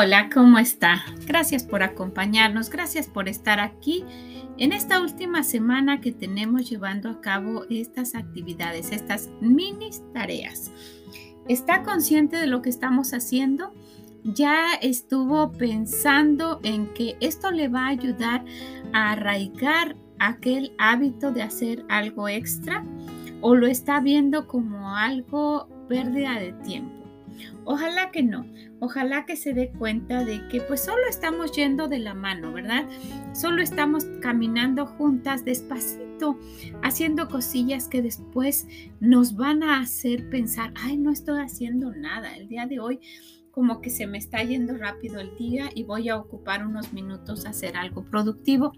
Hola, ¿cómo está? Gracias por acompañarnos, gracias por estar aquí en esta última semana que tenemos llevando a cabo estas actividades, estas mini tareas. ¿Está consciente de lo que estamos haciendo? ¿Ya estuvo pensando en que esto le va a ayudar a arraigar aquel hábito de hacer algo extra? ¿O lo está viendo como algo pérdida de tiempo? Ojalá que no, ojalá que se dé cuenta de que pues solo estamos yendo de la mano, ¿verdad? Solo estamos caminando juntas despacito, haciendo cosillas que después nos van a hacer pensar, ay, no estoy haciendo nada el día de hoy como que se me está yendo rápido el día y voy a ocupar unos minutos a hacer algo productivo.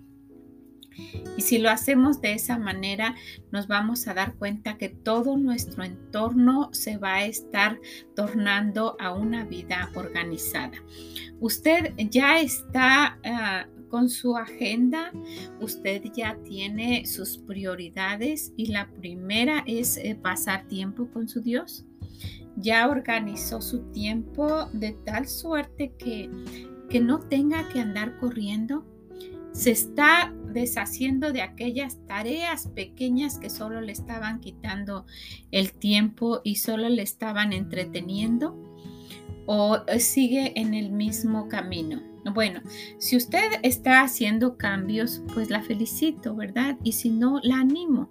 Y si lo hacemos de esa manera, nos vamos a dar cuenta que todo nuestro entorno se va a estar tornando a una vida organizada. Usted ya está ah, con su agenda, usted ya tiene sus prioridades y la primera es eh, pasar tiempo con su Dios. Ya organizó su tiempo de tal suerte que, que no tenga que andar corriendo se está deshaciendo de aquellas tareas pequeñas que solo le estaban quitando el tiempo y solo le estaban entreteniendo o sigue en el mismo camino. Bueno, si usted está haciendo cambios, pues la felicito, ¿verdad? Y si no, la animo.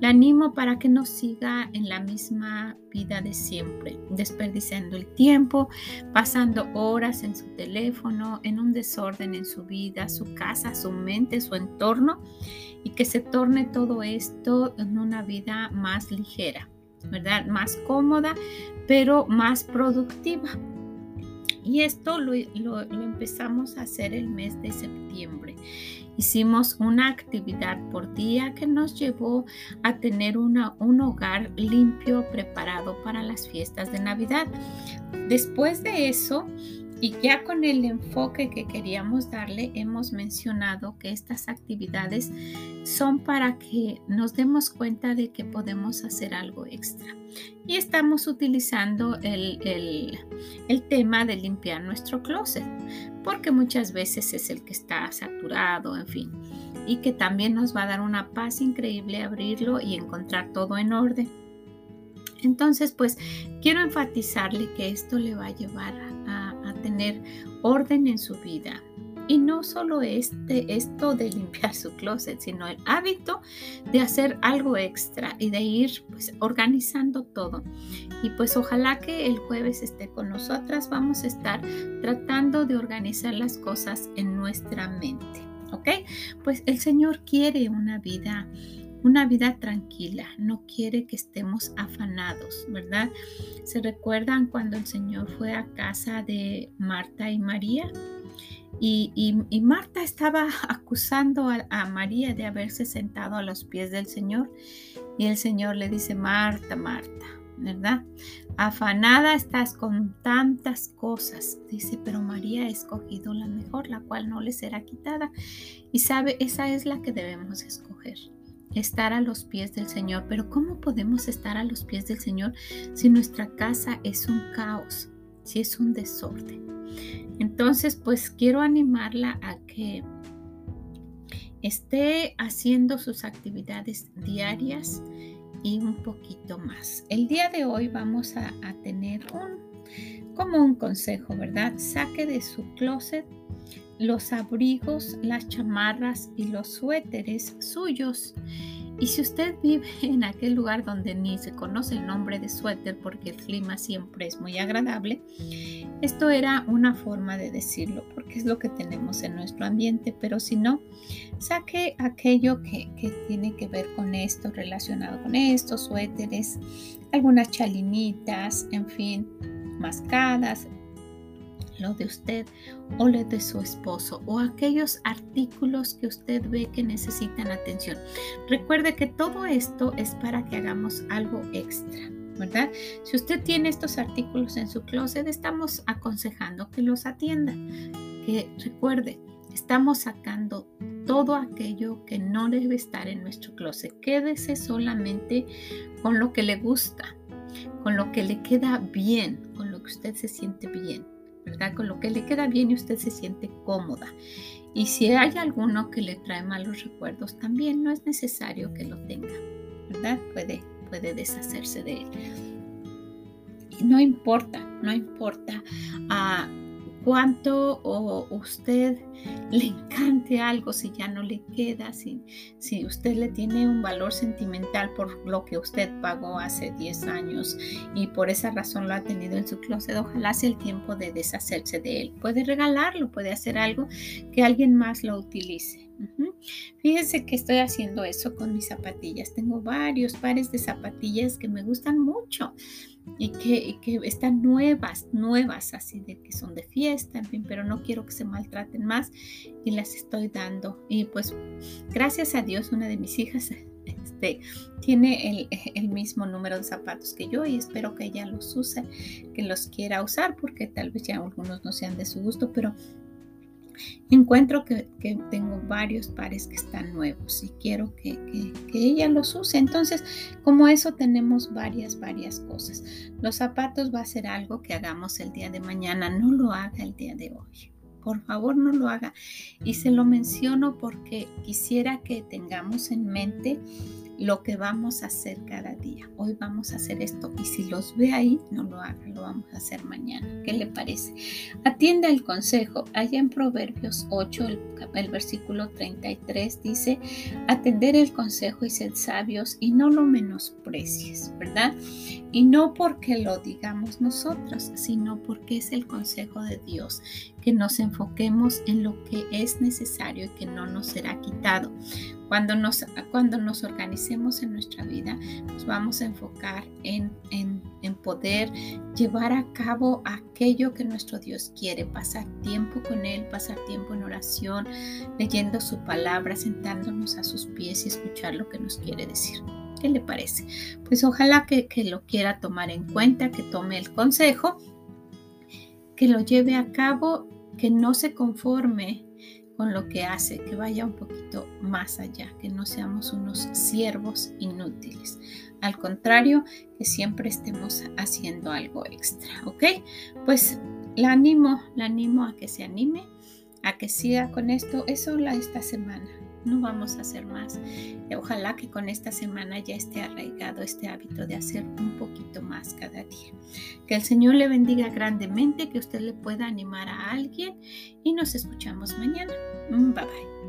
La animo para que no siga en la misma vida de siempre, desperdiciando el tiempo, pasando horas en su teléfono, en un desorden en su vida, su casa, su mente, su entorno, y que se torne todo esto en una vida más ligera, ¿verdad? Más cómoda, pero más productiva. Y esto lo, empezamos a hacer el mes de septiembre. Hicimos una actividad por día que nos llevó a tener un hogar limpio, preparado para las fiestas de Navidad. Después de eso, y ya con el enfoque que queríamos darle, hemos mencionado que estas actividades son para que nos demos cuenta de que podemos hacer algo extra. Y estamos utilizando el, el, tema de limpiar nuestro closet, porque muchas veces es el que está saturado, en fin, y que también nos va a dar una paz increíble abrirlo y encontrar todo en orden. Entonces, pues quiero enfatizarle que esto le va a llevar a tener orden en su vida. Y no solo este, esto de limpiar su closet, sino el hábito de hacer algo extra y de ir pues, organizando todo. Y pues ojalá que el jueves esté con nosotras. Vamos a estar tratando de organizar las cosas en nuestra mente. ¿Ok? Pues el Señor quiere una vida una vida tranquila, no quiere que estemos afanados, ¿verdad? ¿Se recuerdan cuando el Señor fue a casa de Marta y María? Y, Marta estaba acusando a, a, María de haberse sentado a los pies del Señor. Y el Señor le dice, Marta, Marta, ¿verdad? Afanada estás con tantas cosas. Dice, pero María ha escogido la mejor, la cual no le será quitada. Y sabe, esa es la que debemos escoger estar a los pies del Señor. Pero ¿cómo podemos estar a los pies del Señor si nuestra casa es un caos, si es un desorden? Entonces, pues quiero animarla a que esté haciendo sus actividades diarias y un poquito más. El día de hoy vamos a, tener un como un consejo, ¿verdad? Saque de su closet los abrigos, las chamarras y los suéteres suyos. Y si usted vive en aquel lugar donde ni se conoce el nombre de suéter porque el clima siempre es muy agradable, esto era una forma de decirlo porque es lo que tenemos en nuestro ambiente, pero si no, saque aquello que, que tiene que ver con esto, relacionado con estos suéteres, algunas chalinitas, en fin, mascadas, lo de usted o lo de su esposo o aquellos artículos que usted ve que necesitan atención. Recuerde que todo esto es para que hagamos algo extra. ¿verdad? Si usted tiene estos artículos en su closet, estamos aconsejando que los atienda. Que recuerde, estamos sacando todo aquello que no debe estar en nuestro closet. Quédese solamente con lo que le gusta, con lo que le queda bien, con lo que usted se siente bien. ¿Verdad? Con lo que le queda bien y usted se siente cómoda. Y si hay alguno que le trae malos recuerdos, también no es necesario que lo tenga, ¿verdad? Puede, puede deshacerse de él. Y no importa, no importa. Ah, cuánto o usted le encante algo, si ya no le queda, si, si usted le tiene un valor sentimental por lo que usted pagó hace 10 años y por esa razón lo ha tenido en su closet, ojalá sea el tiempo de deshacerse de él. Puede regalarlo, puede hacer algo que alguien más lo utilice. Fíjense que estoy haciendo eso con mis zapatillas. Tengo varios pares de zapatillas que me gustan mucho y que, que, están nuevas, nuevas, así de que son de fiesta, en fin, pero no quiero que se maltraten más y las estoy dando. Y pues gracias a Dios, una de mis hijas este, tiene el, el, mismo número de zapatos que yo y espero que ella los use, que los quiera usar, porque tal vez ya algunos no sean de su gusto, pero encuentro que, tengo varios pares que están nuevos y quiero que, ella los use. Entonces, como eso tenemos varias, varias cosas. Los zapatos va a ser algo que hagamos el día de mañana, no lo haga el día de hoy. Por favor, no lo haga. Y se lo menciono porque quisiera que tengamos en mente lo que vamos a hacer cada día. Hoy vamos a hacer esto y si los ve ahí, no lo haga, lo vamos a hacer mañana. ¿Qué le parece? Atienda el consejo. Allá en Proverbios 8, el, versículo 33 dice, atender el consejo y ser sabios y no lo menosprecies, ¿verdad? Y no porque lo digamos nosotros, sino porque es el consejo de Dios, que nos enfoquemos en lo que es necesario y que no nos será quitado. Cuando nos, cuando nos organicemos en nuestra vida, nos vamos a enfocar en, en, en poder llevar a cabo aquello que nuestro Dios quiere, pasar tiempo con Él, pasar tiempo en oración, leyendo su palabra, sentándonos a sus pies y escuchar lo que nos quiere decir. ¿Qué le parece? Pues ojalá que, que lo quiera tomar en cuenta, que tome el consejo, que lo lleve a cabo, que no se conforme con lo que hace, que vaya un poquito más allá, que no seamos unos siervos inútiles. Al contrario, que siempre estemos haciendo algo extra, ¿ok? Pues la animo, la animo a que se anime, a que siga con esto. Eso la esta semana. No vamos a hacer más. Ojalá que con esta semana ya esté arraigado este hábito de hacer un poquito más cada día. Que el Señor le bendiga grandemente, que usted le pueda animar a alguien y nos escuchamos mañana. 嗯拜拜。